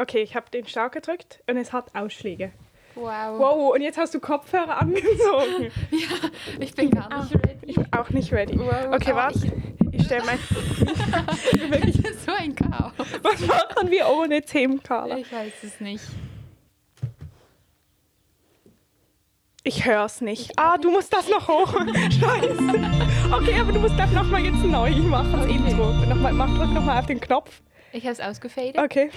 Okay, ich habe den Start gedrückt und es hat Ausschläge. Wow. Wow, und jetzt hast du Kopfhörer angezogen. Ja, ich bin gar nicht ready. Ich bin auch nicht ready. Wow, Okay, warte. Ich stelle mein. Das ist so ein Chaos. Was machen wir ohne Themen, Carla? Ich weiß es nicht. Ich hör's nicht. Ah, du musst das noch hoch. Scheiße. Okay, aber du musst das nochmal jetzt neu machen, das Okay. Intro. Nochmal, mach, drück nochmal auf den Knopf. Ich habe es ausgefadet. Okay.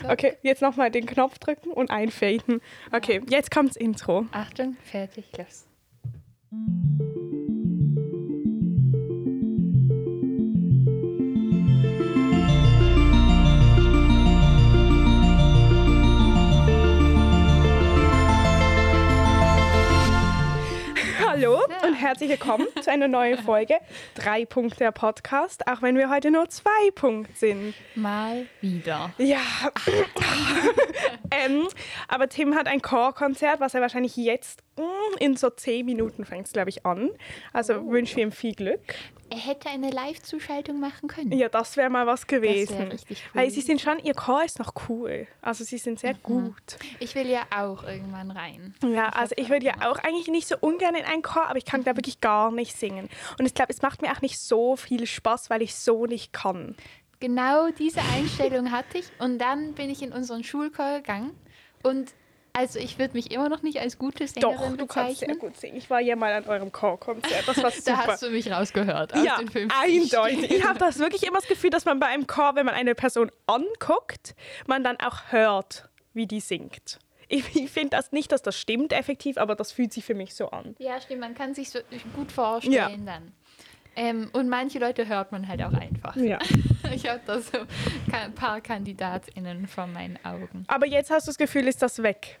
So. Okay, jetzt nochmal den Knopf drücken und einfaden. Okay, jetzt kommt's Intro. Achtung, fertig, los. Hallo herzlich willkommen zu einer neuen Folge. Drei Punkte der Podcast, auch wenn wir heute nur zwei Punkte sind. Mal wieder. Ja. ähm, aber Tim hat ein Chorkonzert, was er wahrscheinlich jetzt mm, in so zehn Minuten fängt, glaube ich, an. Also Oh. wünsche ich ihm viel Glück. Er hätte eine Live-Zuschaltung machen können. Ja, das wäre mal was gewesen. richtig cool. Weil sie sind schon, ihr Chor ist noch cool. Also sie sind Mhm. sehr gut. Ich will ja auch irgendwann rein. Ja, also ich würde ja auch eigentlich nicht so ungern in einen Chor, aber ich kann da wirklich gar nicht singen. Und ich glaube, es macht mir auch nicht so viel Spaß, weil ich so nicht kann. Genau diese Einstellung hatte ich und dann bin ich in unseren Schulchor gegangen und also ich würde mich immer noch nicht als gute Doch, Sängerin du kannst sehr bezeichnen. gut singen. Ich war ja mal an eurem Chorkonzert. Das war super. Da hast du mich rausgehört. Aus ja, den 50 eindeutig. Ich habe das wirklich immer das Gefühl, dass man bei einem Chor, wenn man eine Person anguckt, man dann auch hört, wie die singt. Ich, ich finde das nicht, dass das stimmt effektiv, aber das fühlt sich für mich so an. Ja, stimmt. Man kann sich so gut vorstellen dann. Ähm, und manche Leute hört man halt auch einfach. Ja. Ich habe da so ein paar KandidatInnen vor meinen Augen. Aber jetzt hast du das Gefühl, ist das weg.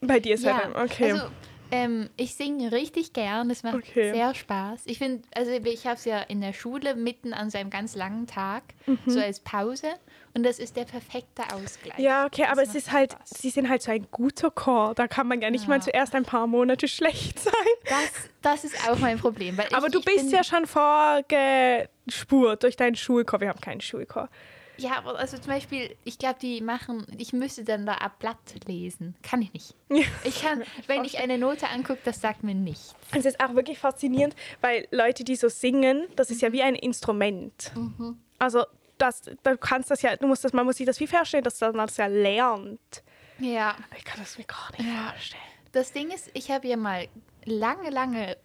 Bei dir ist Ja, okay. also ähm, ich singe richtig gern, es macht Okay. sehr Spaß. Ich finde, also ich habe es ja in der Schule mitten an so einem ganz langen Tag, so als Pause und das ist der perfekte Ausgleich. Mhm. ja, okay, Das aber es ist halt, Spaß. sie sind halt so ein guter Chor. Da kann man ja nicht mal Ja. zuerst ein paar Monate schlecht sein. Das, das ist auch mein Problem. Weil Aber ich, du ich bist ja schon vorgespurt durch deinen Schulchor. Wir haben keinen Schulchor. Ja, aber also zum Beispiel, ich glaube, die machen, ich müsste dann da ein Blatt lesen. Kann ich nicht. Ich kann, wenn ich eine Note angucke, das sagt mir nichts. Es ist auch wirklich faszinierend, weil Leute, die so singen, das ist ja wie ein Instrument. Mhm. Also das, du kannst das ja, du musst das, man muss sich das wie vorstellen, dass man das ja lernt. Ja. Ich kann das mir gar nicht Ja. vorstellen. Das Ding ist, ich habe ja mal lange, lange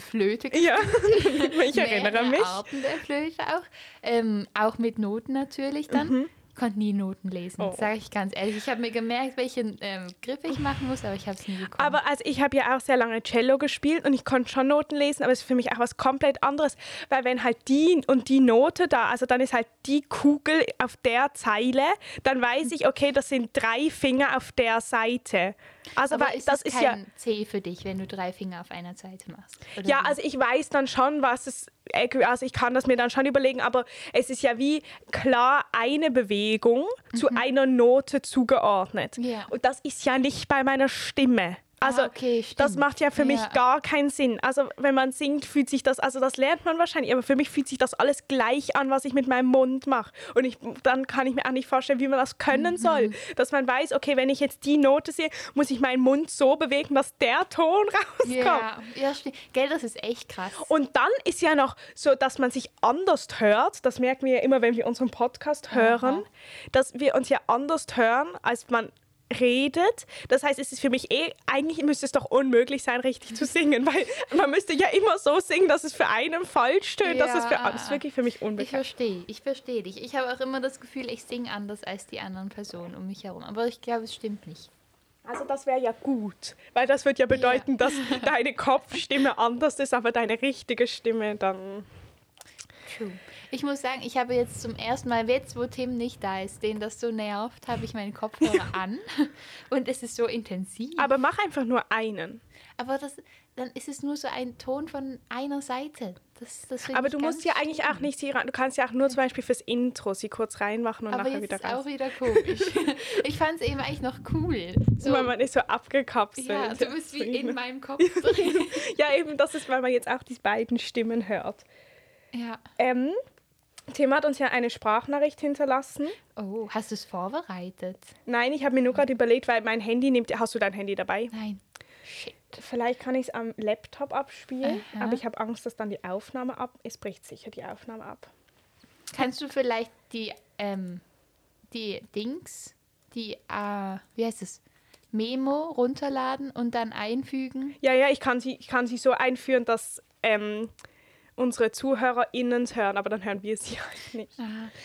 Flöte Ja, ich erinnere mich. Arten der Flöte auch. Ähm, auch mit Noten natürlich dann. Konnte nie Noten lesen, Mhm. Oh. sage ich ganz ehrlich. Ich habe mir gemerkt, welchen ähm, Griff ich machen muss, aber ich habe es nie bekommen. Aber also ich habe ja auch sehr lange Cello gespielt und ich konnte schon Noten lesen, aber es ist für mich auch was komplett anderes, weil wenn halt die und die Note da, also dann ist halt die Kugel auf der Zeile, dann weiß ich, okay, das sind drei Finger auf der Seite. Also aber weil ist das ist ja C für dich, wenn du drei Finger auf einer Seite machst? Ja, wie? also ich weiß dann schon, was es, also ich kann das mir dann schon überlegen, aber es ist ja wie klar eine Bewegung zu einer Note zugeordnet. Mhm. Ja. Und das ist ja nicht bei meiner Stimme. Also Ah, okay, das macht ja für mich Ja. gar keinen Sinn. Also wenn man singt, fühlt sich das, also das lernt man wahrscheinlich, aber für mich fühlt sich das alles gleich an, was ich mit meinem Mund mache. Und ich, dann kann ich mir auch nicht vorstellen, wie man das können Mhm. soll. Dass man weiß, okay, wenn ich jetzt die Note sehe, muss ich meinen Mund so bewegen, dass der Ton rauskommt. ja, ja, stimmt. Gell, das ist echt krass. Und dann ist ja noch so, dass man sich anders hört. Das merken wir ja immer, wenn wir unseren Podcast hören, dass wir uns ja anders hören, als man redet. Das heißt, es ist für mich eh, eigentlich müsste es doch unmöglich sein, richtig zu singen, weil man müsste ja immer so singen, dass es für einen falsch tönt. Das ist, für, Ja. das ist wirklich für mich Ich unbekannt. verstehe, ich verstehe dich. Ich habe auch immer das Gefühl, ich singe anders als die anderen Personen um mich herum. Aber ich glaube, es stimmt nicht. Also das wäre ja gut, weil das würde ja bedeuten, dass deine Kopfstimme anders ist, aber deine richtige Stimme dann... True. Ich muss sagen, ich habe jetzt zum ersten Mal, jetzt wo Tim nicht da ist, den das so nervt, habe ich meinen Kopfhörer an und es ist so intensiv. Aber mach einfach nur einen. Aber das, dann ist es nur so ein Ton von einer Seite. Das, das Aber du musst ja eigentlich auch nicht sie rein. Du kannst ja auch nur zum Beispiel fürs Intro sie kurz reinmachen und Aber nachher wieder ist raus. auch wieder komisch. ich fand es eben eigentlich noch cool. So, Weil man ist so abgekapselt. ja, du bist wie in meinem Kopf drin. Ja, eben, das ist, weil man jetzt auch die beiden Stimmen hört. Ja. Ähm, Tim hat uns ja eine Sprachnachricht hinterlassen. Oh, hast du es vorbereitet? Nein, ich habe mir nur gerade überlegt, weil mein Handy nimmt. Hast du dein Handy dabei? Nein. Shit. Vielleicht kann ich es am Laptop abspielen, Aha. aber ich habe Angst, dass dann die Aufnahme ab. Es bricht sicher die Aufnahme ab. Kannst du vielleicht die, ähm, die Dings, die, äh, wie heißt es, Memo runterladen und dann einfügen? Ja, ja, ich kann sie, ich kann sie so einführen, dass ähm, unsere ZuhörerInnen hören, aber dann hören wir sie halt nicht.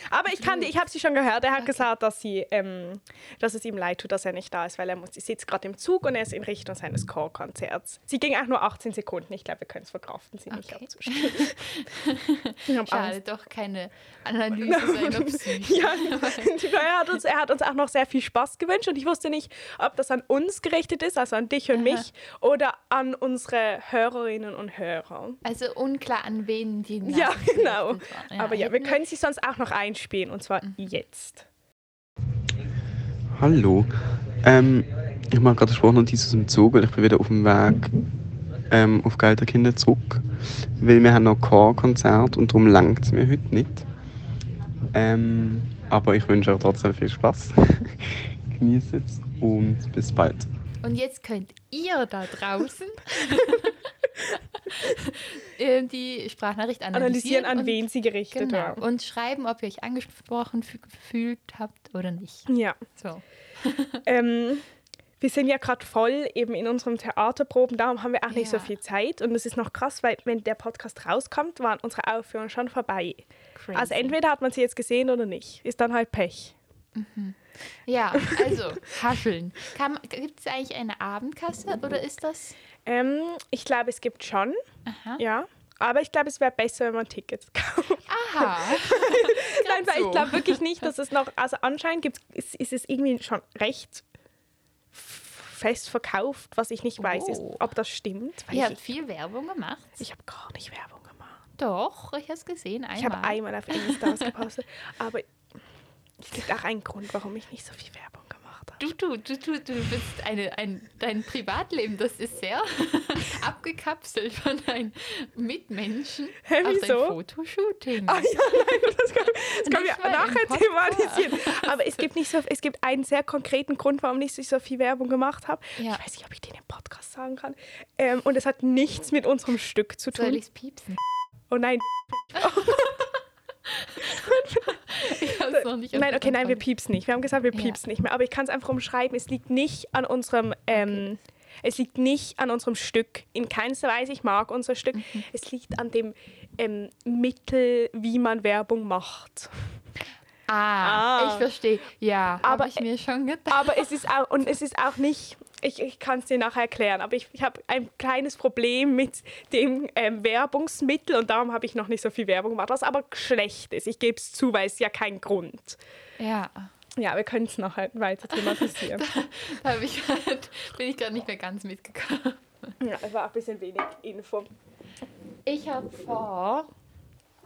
Aber ich kann ich habe sie schon gehört. Er hat gesagt, dass, sie, ähm, dass es ihm leid tut, dass er nicht da ist, weil er muss, sitzt gerade im Zug und er ist in Richtung seines Chorkonzerts. Sie ging auch nur 18 Sekunden. Ich glaube, wir können es verkraften, sie nicht Okay. Ich hab Schade, Angst. doch keine Analyse seiner Psyche. Ja, er hat, uns, er hat uns auch noch sehr viel Spaß gewünscht und ich wusste nicht, ob das an uns gerichtet ist, also an dich und mich, oder an unsere Hörerinnen und Hörer. Also unklar, an wen die Ja, Nachricht genau. gerichtet war. Aber ja, wir können sie sonst auch noch einspielen und zwar jetzt. Hallo. Ähm, ich mache gerade eine Sprachnotiz aus dem Zug, weil ich bin wieder auf dem Weg ähm, auf Gelderkinder zurück. Weil wir haben noch Chorkonzert und darum langt es mir heute nicht. Ähm, aber ich wünsche euch trotzdem viel Spaß. Genießt es und bis bald. Und jetzt könnt ihr da draußen äh, die Sprachnachricht Analysieren, analysieren, an und, wen sie gerichtet genau, war. und schreiben, ob ihr euch angesprochen fü- gefühlt habt oder nicht. Ja. So. Ähm, wir sind ja gerade voll eben in unserem Theaterproben, darum haben wir auch nicht so viel Zeit. Und es ist noch krass, weil wenn der Podcast rauskommt, waren unsere Aufführungen schon vorbei. Crazy. Also entweder hat man sie jetzt gesehen oder nicht. Ist dann halt Pech. Ja, also, hascheln. Gibt es eigentlich eine Abendkasse oder ist das? Ähm, ich glaube, es gibt schon, Aha. ja. Aber ich glaube, es wäre besser, wenn man Tickets kauft. Aha. Nein, weil so. ich glaube wirklich nicht, dass es noch, also anscheinend gibt's, ist, ist es irgendwie schon recht fest verkauft, was ich nicht weiß, ist, Oh. ob das stimmt. Ihr habt viel Werbung gemacht. ich habe gar nicht Werbung gemacht. Doch, ich habe es gesehen. Einmal. Ich habe einmal auf Insta was gepostet, aber es gibt auch einen Grund, warum ich nicht so viel Werbung gemacht habe. Du, du, du, du, du bist eine, ein, dein Privatleben, das ist sehr abgekapselt von deinen Mitmenschen. Hä, wieso? Fotoshooting. Ah ja, nein, das können, das Nicht wir nachher thematisieren. Aber es gibt, nicht so, es gibt einen sehr konkreten Grund, warum ich nicht so viel Werbung gemacht habe. Ja. Ich weiß nicht, ob ich den im Podcast sagen kann. Ähm, und es hat nichts mit unserem Stück zu Soll tun. ich es piepsen? Oh nein, Ich hab's noch nicht nein, okay, nein, wir piepsen nicht. Wir haben gesagt, wir Ja. piepsen nicht mehr. Aber ich kann es einfach umschreiben. Es liegt nicht an unserem. Ähm, Es liegt nicht an unserem Stück. In keinster Weise, ich mag unser Stück. Mhm. Es liegt an dem ähm, Mittel, wie man Werbung macht. Ah, Ah. ich verstehe. Ja, Aber, habe ich mir schon gedacht. Aber es ist auch, und es ist auch nicht, ich, ich kann es dir nachher erklären, aber ich, ich habe ein kleines Problem mit dem ähm, Werbungsmittel und darum habe ich noch nicht so viel Werbung gemacht, was aber schlecht ist. Ich gebe es zu, weil es ja kein Grund. Ja, Ja, wir können es nachher weiter thematisieren. da hab ich grad, bin ich gerade nicht mehr ganz mitgekommen. ja, es war auch ein bisschen wenig Info. Ich habe vor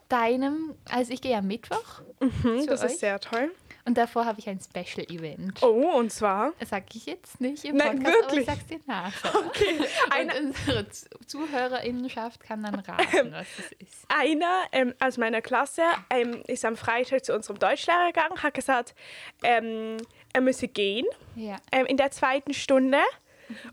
deinem, also ich gehe am Mittwoch Hm, zu das euch ist sehr toll. Und davor habe ich ein Special Event. Oh, und zwar? Das sage ich jetzt nicht im Nein, Podcast, aber wirklich? ich sag's dir nachher. Okay, Und einer, unsere Zuhörerinnenschaft kann dann raten, was es ist. einer ähm, aus meiner Klasse ähm, ist am Freitag zu unserem Deutschlehrer gegangen, hat gesagt, ähm, er müsse gehen. Ja. ähm, in der zweiten Stunde.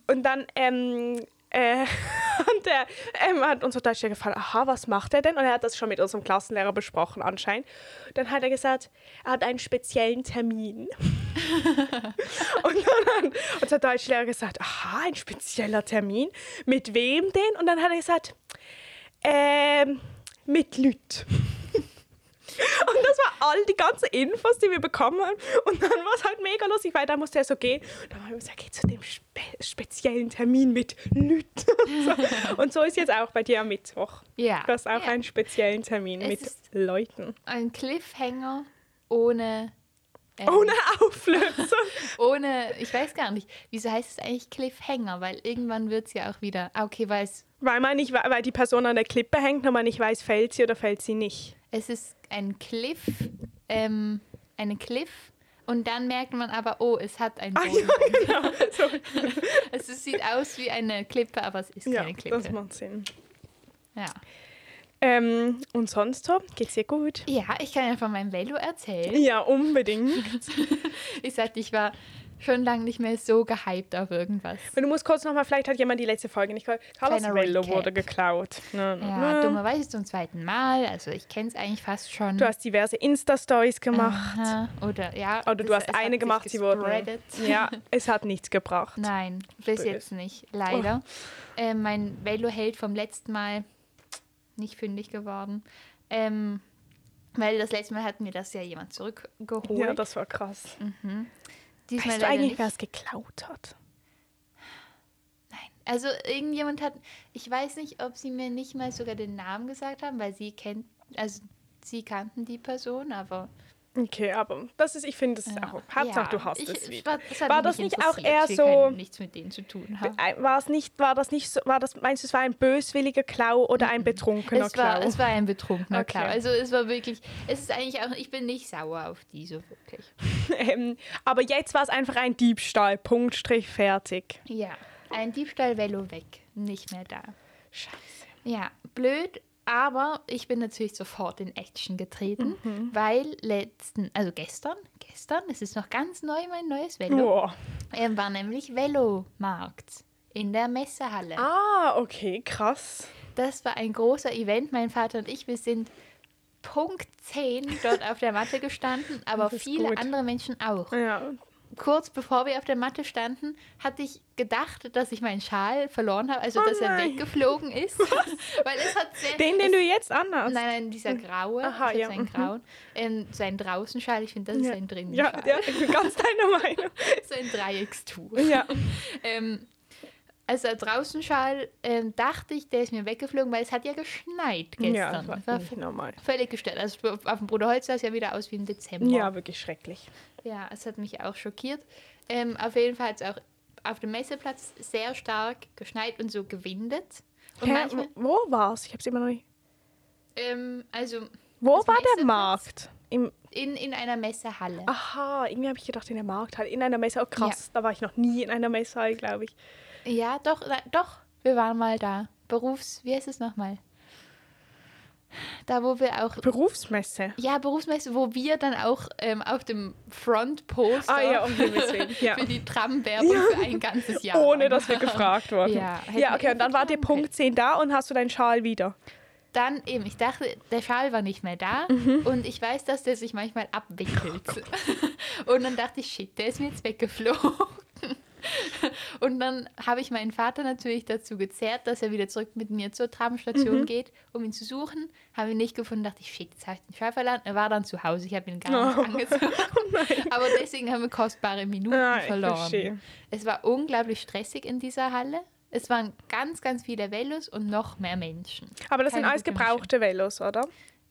Und dann ähm, äh, und der, ähm, hat unser Deutscher gefragt, aha, was macht er denn? Und er hat das schon mit unserem Klassenlehrer besprochen anscheinend. Dann hat er gesagt, er hat einen speziellen Termin. und dann hat unser Deutschlehrer gesagt, aha, ein spezieller Termin. Mit wem denn? Und dann hat er gesagt, ähm, mit Lüt. Und das war all die ganzen Infos, die wir bekommen haben. Und dann war es halt mega lustig, weil da musste er so gehen. Und dann haben wir gesagt, geh zu dem spe speziellen Termin mit Lüt. Und so. Und so ist jetzt auch bei dir am Mittwoch. Ja. Du hast auch ja. einen speziellen Termin Es mit Leuten. Ein Cliffhanger ohne. ähm, Ohne Auflösung. ohne, ich weiß gar nicht, wieso heißt es eigentlich Cliffhanger? Weil irgendwann wird es ja auch wieder. Ah, okay, weil es, weil, man nicht, weil die Person an der Klippe hängt und man nicht weiß, fällt sie oder fällt sie nicht. Es ist ein Cliff, ähm, eine Cliff. Und dann merkt man aber, oh, es hat einen Ah, Boden. ja, genau. So. Es sieht aus wie eine Klippe, aber es ist Ja, keine Klippe. das macht Sinn. Ja. Ähm, und sonst so? Geht's dir gut? Ja, ich kann ja von meinem Velo erzählen. Ja, unbedingt. Ich sagte, ich war schon lange nicht mehr so gehypt auf irgendwas. Und du musst kurz nochmal, vielleicht hat jemand die letzte Folge nicht gehört. Carlos Kleiner Velo Recap. wurde geklaut. Na, na, Ja, dummerweise zum zweiten Mal. Also ich kenne es eigentlich fast schon. Du hast diverse Insta-Stories gemacht. Aha. Oder ja. Oder du hast eine gemacht, sie wurden. gespreadet. Ja, es hat nichts gebracht. Nein, bis Böse. jetzt nicht, leider. Oh. Ähm, mein Velo-Held vom letzten Mal nicht fündig geworden. Ähm, weil das letzte Mal hat mir das ja jemand zurückgeholt. Ja, das war krass. Diesmal Weißt du eigentlich, nicht. wer es geklaut hat? Also irgendjemand hat, ich weiß nicht, ob sie mir nicht mal sogar den Namen gesagt haben, weil sie kennt, also sie kannten die Person, aber Okay, aber das ist, ich finde, das ist auch. Hauptsache, ja, du hast ich, es wieder. War, das War das nicht auch eher so- nichts mit denen zu tun. Äh, War es nicht, war das nicht so, war das, meinst du, es war ein böswilliger Klau oder ein betrunkener Es war, Klau? es war ein betrunkener Okay. Klau. Also es war wirklich, es ist eigentlich auch, ich bin nicht sauer auf die so wirklich. ähm, aber jetzt war es einfach ein Diebstahl. Punkt, Strich, fertig. Ja, ein Diebstahl-Velo weg, nicht mehr da. Scheiße. Ja, blöd, aber ich bin natürlich sofort in Action getreten, Mhm. weil letzten, also gestern, gestern, es ist noch ganz neu mein neues Velo, ähm, war nämlich Velomarkt in der Messehalle. Ah, okay, krass. Das war ein großer Event. Mein Vater und ich, wir sind Punkt 10 dort auf der Matte gestanden, aber viele gut. andere Menschen auch. Ja. Kurz bevor wir auf der Matte standen, hatte ich gedacht, dass ich meinen Schal verloren habe, also Oh dass er nein. weggeflogen ist. Weil es hat sehr. Den, den es, du jetzt anhast. Nein, nein, dieser graue. Aha, ja, seinen mhm. grauen. Ähm, sein Draußenschal, ich finde, das ist ja. ein drinnen Ja, ja, ganz deiner Meinung. so ein Dreieckstuch. Ja. Ähm, also der Draußenschal ähm, dachte ich, der ist mir weggeflogen, weil es hat ja geschneit gestern. Ja, das war war nicht normal. völlig gestört. Also auf dem Bruder Holz sah es ja wieder aus wie im Dezember. Ja, wirklich schrecklich. Ja, es hat mich auch schockiert. Ähm, auf jeden Fall hat es auch auf dem Messeplatz sehr stark geschneit und so gewindet. Und Hä, manchmal, wo war's? Ich hab's immer noch nicht. ähm, also Wo war der? Markt? Im, in, in einer Messehalle. aha, irgendwie habe ich gedacht, in der Markthalle. In einer Messe. Oh, krass. Da war ich noch nie in einer Messehalle, glaube ich. Ja, doch, doch, wir waren mal da. Berufs, wie heißt es nochmal? Da, wo wir auch Berufsmesse. Ja, Berufsmesse, wo wir dann auch ähm, auf dem Frontposter Ah ja, um. Ja. für die Tram-Werbung für ein ganzes Jahr. Ohne dass wir gefragt wurden. Ja, ja okay, und dann ihr machen Punkt 10 da und hast du deinen Schal wieder. Dann eben, ich dachte, der Schal war nicht mehr da Mhm. und ich weiß, dass der sich manchmal abwickelt. Oh und dann dachte ich, shit, der ist mir jetzt weggeflogen. Und dann habe ich meinen Vater natürlich dazu gezerrt, dass er wieder zurück mit mir zur Tramstation Mhm. geht, um ihn zu suchen. Habe ihn nicht gefunden, dachte ich, shit, jetzt habe ich den Schal verloren. Er war dann zu Hause, ich habe ihn gar nicht angezogen. Aber deswegen haben wir kostbare Minuten Oh Ah, verloren. Es war unglaublich stressig in dieser Halle. Es waren ganz, ganz viele Velos und noch mehr Menschen. Aber das sind Keine alles gute gebrauchte Velos, oder?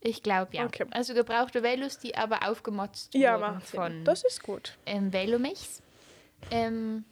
Ich glaube ja. Okay. Also gebrauchte Velos, die aber aufgemotzt Ja, wurden von Das ist gut. ähm, Velomechs. Ähm,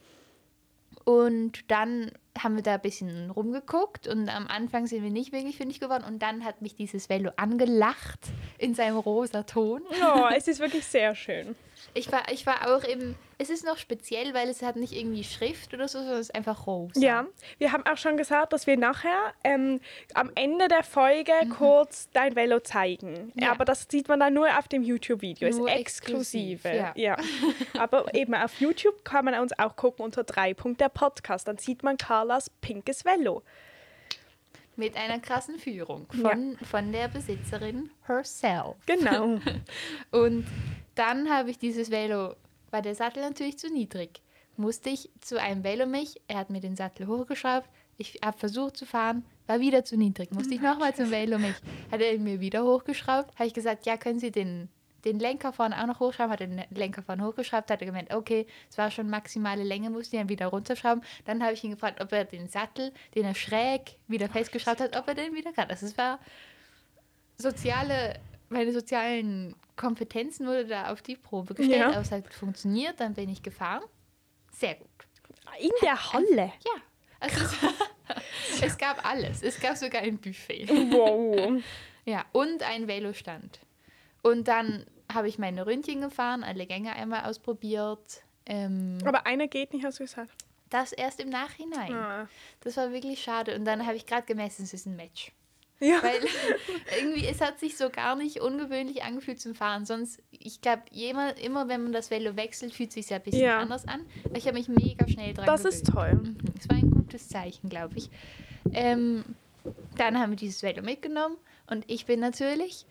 und dann haben wir da ein bisschen rumgeguckt und am Anfang sind wir nicht wirklich fündig geworden und dann hat mich dieses Velo angelacht in seinem rosa Ton. Ja, es ist wirklich sehr schön. Ich war, ich war auch eben, es ist noch speziell, weil es hat nicht irgendwie Schrift oder so, sondern es ist einfach rosa. Ja, wir haben auch schon gesagt, dass wir nachher ähm, am Ende der Folge kurz dein Velo zeigen. Mhm. Ja. Aber das sieht man dann nur auf dem YouTube-Video. Ist exklusive. exklusiv, ja. Aber eben auf YouTube kann man uns auch gucken unter 3. der Podcast. Dann sieht man Carlas pinkes Velo. Mit einer krassen Führung von, von der Besitzerin herself. Genau. Und dann habe ich dieses Velo, war der Sattel natürlich zu niedrig. Musste ich zu einem Velomech, er hat mir den Sattel hochgeschraubt, ich habe versucht zu fahren, war wieder zu niedrig. Musste ich nochmal zum Velomech, hat er ihn mir wieder hochgeschraubt, habe ich gesagt, ja, können Sie den, den Lenker vorne auch noch hochschrauben, hat er den Lenker vorne hochgeschraubt, hat er gemeint, okay, es war schon maximale Länge, musste ich dann wieder runterschrauben. Dann habe ich ihn gefragt, ob er den Sattel, den er schräg wieder festgeschraubt hat, ob er den wieder kann. Also es war soziale, meine sozialen Kompetenzen wurde da auf die Probe gestellt. Ja. Aber es hat funktioniert, dann bin ich gefahren. Sehr gut. In der Halle. Ja. Also es, es gab alles. Es gab sogar ein Buffet. Wow. Ja, und ein Velostand. Und dann habe ich meine Ründchen gefahren, alle Gänge einmal ausprobiert. Ähm, Aber einer geht nicht, hast du gesagt. das erst im Nachhinein. Ah. Das war wirklich schade. Und dann habe ich gerade gemessen, es ist ein Match. Ja. Weil irgendwie, es hat sich so gar nicht ungewöhnlich angefühlt zum Fahren. Sonst, ich glaube, immer, immer wenn man das Velo wechselt, fühlt es sich ja ein bisschen Ja. anders an. Aber ich habe mich mega schnell dran Das gewöhnt. ist toll. Mhm. Das war ein gutes Zeichen, glaube ich. Ähm, dann haben wir dieses Velo mitgenommen und ich bin natürlich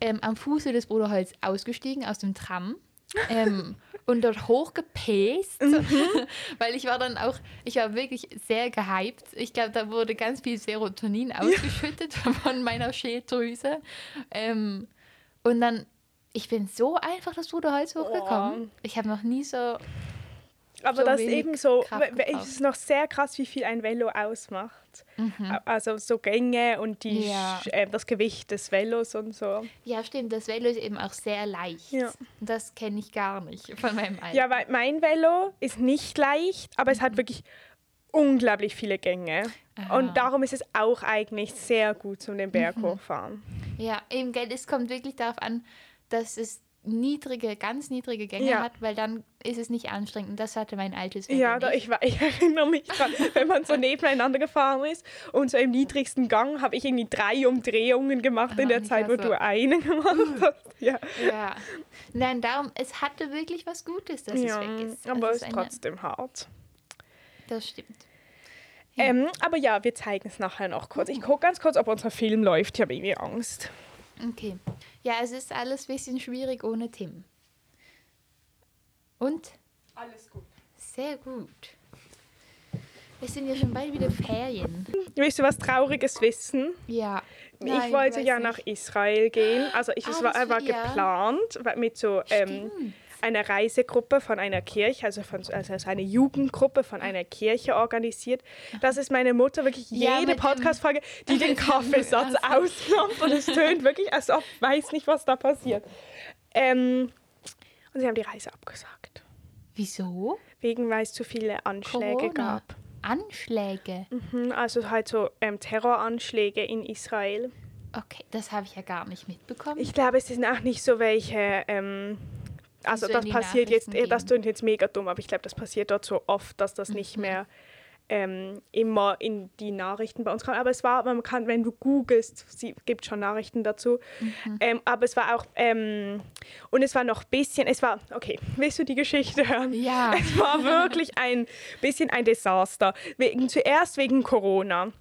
ähm, am Fuße des Bruderholz ausgestiegen aus dem Tram. Ähm, und dort hochgepäst, weil ich war dann auch, ich war wirklich sehr gehypt. Ich glaube, da wurde ganz viel Serotonin ausgeschüttet von meiner Schilddrüse. Ähm, und dann, ich bin so einfach das Bruderholz hochgekommen. Ich habe noch nie so Aber so das eben so, es ist noch sehr krass, wie viel ein Velo ausmacht. Also so Gänge und die, Ja. Äh, das Gewicht des Velos und so. Ja, stimmt. Das Velo ist eben auch sehr leicht. Ja. Das kenne ich gar nicht von meinem alten. Ja, weil mein Velo ist nicht leicht, aber es hat wirklich unglaublich viele Gänge. Aha. Und darum ist es auch eigentlich sehr gut zum den Berg hochfahren. Ja, eben, gell, es kommt wirklich darauf an, dass es niedrige, ganz niedrige Gänge Ja. hat, weil dann ist es nicht anstrengend. Und das hatte mein altes Velo Ja, da, ich, war- ich erinnere mich dran, wenn man so nebeneinander gefahren ist und so im niedrigsten Gang habe ich irgendwie drei Umdrehungen gemacht in Ah, der Zeit, wo hasse. du eine gemacht hast. Ja, Ja. Nein, darum, es hatte wirklich was Gutes, dass ja es weg ist. aber Also es ist trotzdem hart. Das stimmt. Ähm, aber ja, wir zeigen es nachher noch kurz. Ich gucke ganz kurz, ob unser Film läuft. Ich habe irgendwie Angst. Okay. Ja, es ist alles ein bisschen schwierig ohne Tim. Und? Alles gut. Sehr gut. Es sind ja schon bald wieder Ferien. Willst du was Trauriges wissen? Ja. ich wollte ja nach Israel gehen. Also ich, Ah, es war, war ja. geplant mit so ähm, einer Reisegruppe von einer Kirche, also, von, also eine Jugendgruppe von einer Kirche organisiert. Das ist meine Mutter wirklich Ja, jede Podcast-Folge, die den Kaffeesatz ausmacht. Und es tönt wirklich, als ob ich weiß nicht, was da passiert. Ähm, und sie haben die Reise abgesagt. Wieso? Wegen, weil es zu viele Anschläge Corona. gab. Anschläge. Mhm, Also halt so ähm, Terroranschläge in Israel. Okay, das habe ich ja gar nicht mitbekommen. Ich glaube, es sind auch nicht so welche. Ähm, also so das passiert jetzt, Nachrichten eh, das gehen. klingt jetzt mega dumm, aber ich glaube, das passiert dort so oft, dass das nicht mehr ähm, immer in die Nachrichten bei uns kommt. Aber es war, man kann, wenn du googelst, sie gibt schon Nachrichten dazu. Ähm, aber es war auch, ähm, und es war noch ein bisschen, es war, okay, willst du die Geschichte hören? Ja. Es war wirklich ein bisschen ein Desaster. Wegen, zuerst wegen Corona.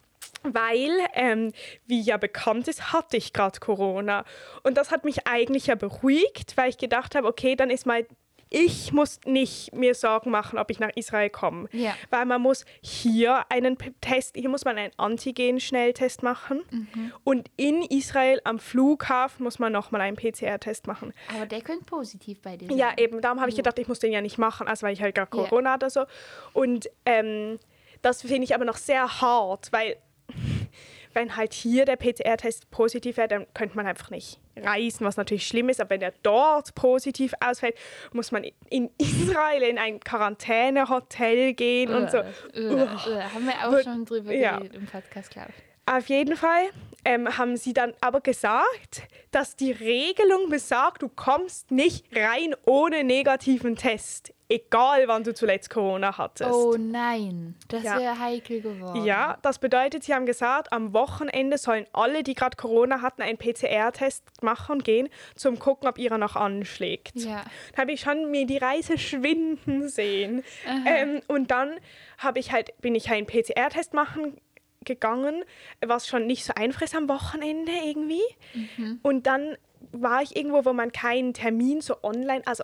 Weil, ähm, wie ja bekannt ist, hatte ich gerade Corona. Und das hat mich eigentlich ja beruhigt, weil ich gedacht habe, okay, dann ist mal, ich muss nicht mir Sorgen machen, ob ich nach Israel komme. Ja. Weil man muss hier einen Test, hier muss man einen Antigen-Schnelltest machen. Mhm. Und in Israel am Flughafen muss man nochmal einen PCR-Test machen. Aber der könnte positiv bei dir sein. Ja, eben. Darum habe ich gedacht, ich muss den ja nicht machen, also weil ich halt gar. Corona hatte so. Und ähm, das finde ich aber noch sehr hart, weil wenn halt hier der PCR-Test positiv wäre, dann könnte man einfach nicht reisen, was natürlich schlimm ist. Aber wenn er dort positiv ausfällt, muss man in Israel in ein Quarantänehotel gehen und so. Äh, äh, haben wir auch Wird- schon drüber ja. geredet im Podcast, glaube ich. Auf jeden Fall ähm, haben sie dann aber gesagt, dass die Regelung besagt, du kommst nicht rein ohne negativen Test, egal wann du zuletzt Corona hattest. Oh nein, das Ja. wäre heikel geworden. Ja, das bedeutet, sie haben gesagt, am Wochenende sollen alle, die gerade Corona hatten, einen PCR-Test machen gehen, zum gucken, ob ihrer noch anschlägt. Ja. Da habe ich schon mir die Reise schwinden sehen. Ähm, und dann habe ich halt, bin ich einen PCR-Test machen gegangen, was schon nicht so einfach ist am Wochenende irgendwie. Und dann war ich irgendwo, wo man keinen Termin so online, also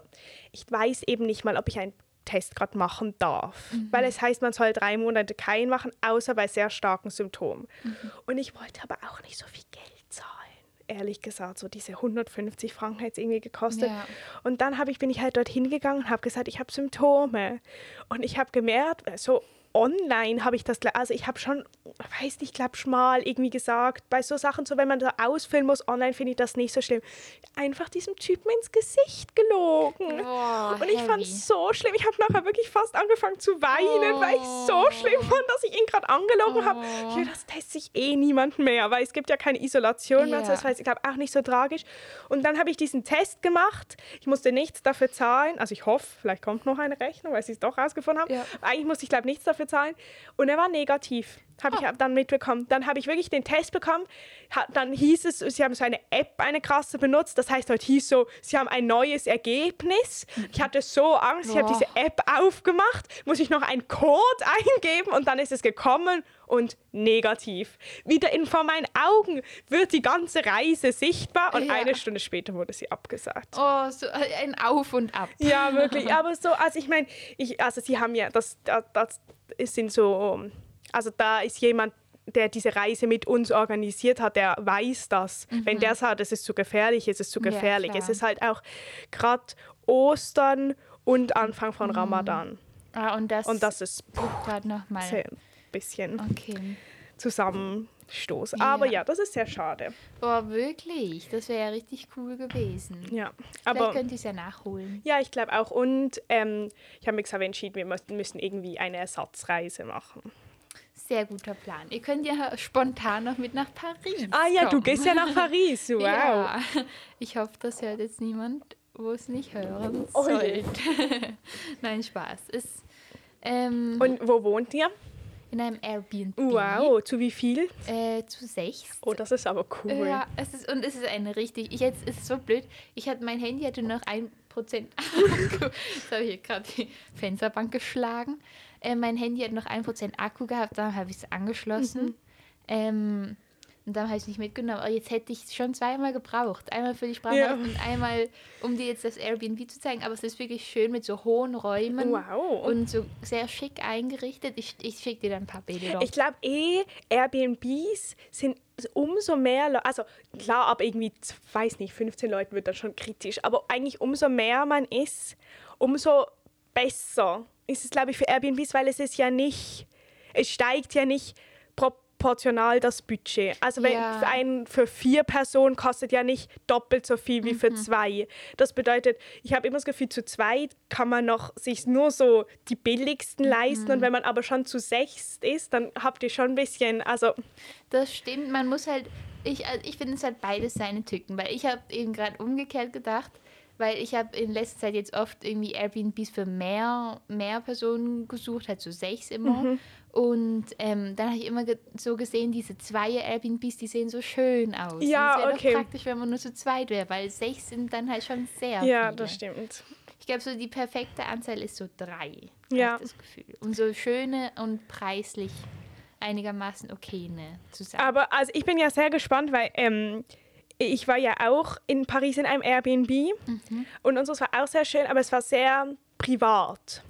ich weiß eben nicht mal, ob ich einen Test gerade machen darf, weil es heißt, man soll drei Monate keinen machen, außer bei sehr starken Symptomen. Und ich wollte aber auch nicht so viel Geld zahlen. Ehrlich gesagt, so diese 150 Franken hat es irgendwie gekostet. Ja. Und dann ich, bin ich halt dorthin gegangen und habe gesagt, ich habe Symptome. Und ich habe gemerkt, äh, so online habe ich das, also ich habe schon, weiß nicht, glaube schmal irgendwie gesagt, bei so Sachen, so wenn man da ausfüllen muss, online finde ich das nicht so schlimm. Einfach diesem Typen ins Gesicht gelogen. Oh, und ich fand es so schlimm. Ich habe nachher wirklich fast angefangen zu weinen, weil ich so schlimm fand, dass ich ihn gerade angelogen habe. Ich will, das testet sich eh niemand mehr, weil es gibt ja keine Isolation mehr. und so. Ja. Das jetzt, ich glaube, auch nicht so tragisch. Und dann habe ich diesen Test gemacht. Ich musste nichts dafür zahlen. Also ich hoffe, vielleicht kommt noch eine Rechnung, weil sie es doch rausgefunden haben. Ja. Eigentlich musste ich, glaube nichts dafür bezahlen. Und er war negativ. Habe Ah. ich dann mitbekommen. Dann habe ich wirklich den Test bekommen. Dann hieß es, sie haben so eine App, eine krasse benutzt. Das heißt, heute hieß so, sie haben ein neues Ergebnis. Ich hatte so Angst. Ich habe diese App aufgemacht, muss ich noch einen Code eingeben und dann ist es gekommen und negativ. Wieder in, vor meinen Augen wird die ganze Reise sichtbar und Ja. eine Stunde später wurde sie abgesagt. Oh, so ein Auf und Ab. Ja, wirklich. Aber so, also ich meine, ich, also sie haben ja, das, das, das sind so, also da ist jemand, der diese Reise mit uns organisiert hat, der weiß das. Wenn der sagt, es ist zu gefährlich, ist es zu Mhm. Ja, gefährlich. klar. es ist halt auch gerade Ostern und Anfang von Ramadan. Ah, und das, Und das ist gerade nochmal. ein bisschen Okay. Zusammenstoß. Aber ja, das ist sehr schade. Boah, wirklich? Das wäre ja richtig cool gewesen. Ja, Vielleicht aber könnt ihr es ja nachholen. ja, ich glaube auch. Und ähm, ich habe mir gesagt, entschieden, wir müssen, irgendwie eine Ersatzreise machen. Sehr guter Plan. Ihr könnt ja spontan noch mit nach Paris. Ah ja, du kommen. gehst ja nach Paris. Wow. Ja. Ich hoffe, das hört jetzt niemand, wo es nicht hören Oh sollte. Nein, Spaß. Ist ähm, Und wo wohnt ihr? In einem Airbnb Wow, zu wie viel? äh, zu sechs. Oh, das ist aber cool. Ja, es ist, und es ist eine richtig. Ich jetzt es ist so blöd. Ich hatte mein Handy hatte noch ein Prozent. Akku. Jetzt habe ich hier gerade die Fensterbank geschlagen. Äh, mein Handy hat noch ein Prozent Akku gehabt. Dann habe ich es angeschlossen. Mhm. Ähm, und dann habe ich es nicht mitgenommen. Aber jetzt hätte ich es schon zweimal gebraucht. Einmal für die Sprache Ja. und einmal, um dir jetzt das Airbnb zu zeigen. Aber es ist wirklich schön mit so hohen Räumen. Wow. Und so sehr schick eingerichtet. Ich, ich schicke dir dann ein paar Bilder. Ich glaube eh, Airbnbs sind umso mehr, Le also klar, ab irgendwie, weiß nicht, 15 Leuten wird dann schon kritisch, aber eigentlich umso mehr man ist, umso besser ist es, glaube ich, für Airbnbs, weil es ist ja nicht, es steigt ja nicht proportional das Budget. Also wenn Ja. für, ein, für vier Personen kostet ja nicht doppelt so viel wie für zwei. Das bedeutet, ich habe immer das Gefühl, zu zweit kann man noch sich nur so die billigsten leisten und wenn man aber schon zu sechst ist, dann habt ihr schon ein bisschen, also Das stimmt, man muss halt, ich, also ich finde es halt beides seine Tücken, weil ich habe eben gerade umgekehrt gedacht, weil ich habe in letzter Zeit jetzt oft irgendwie Airbnbs für mehr, mehr Personen gesucht, halt so sechs immer. Mhm. Und ähm, dann habe ich immer ge so gesehen, diese zwei Airbnbs, die sehen so schön aus. Ja, Und es okay. praktisch, wenn man nur zu zweit wäre, weil sechs sind dann halt schon sehr ja, viele. das stimmt. Ich glaube, so die perfekte Anzahl ist so drei, Ja. das Gefühl. Und so schöne und preislich einigermaßen okay ne, zusammen. Aber also ich bin ja sehr gespannt, weil ähm, ich war ja auch in Paris in einem Airbnb Mhm. und unseres war auch sehr schön, aber es war sehr privat.